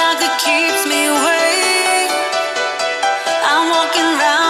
dark that keeps me awake. I'm walking round.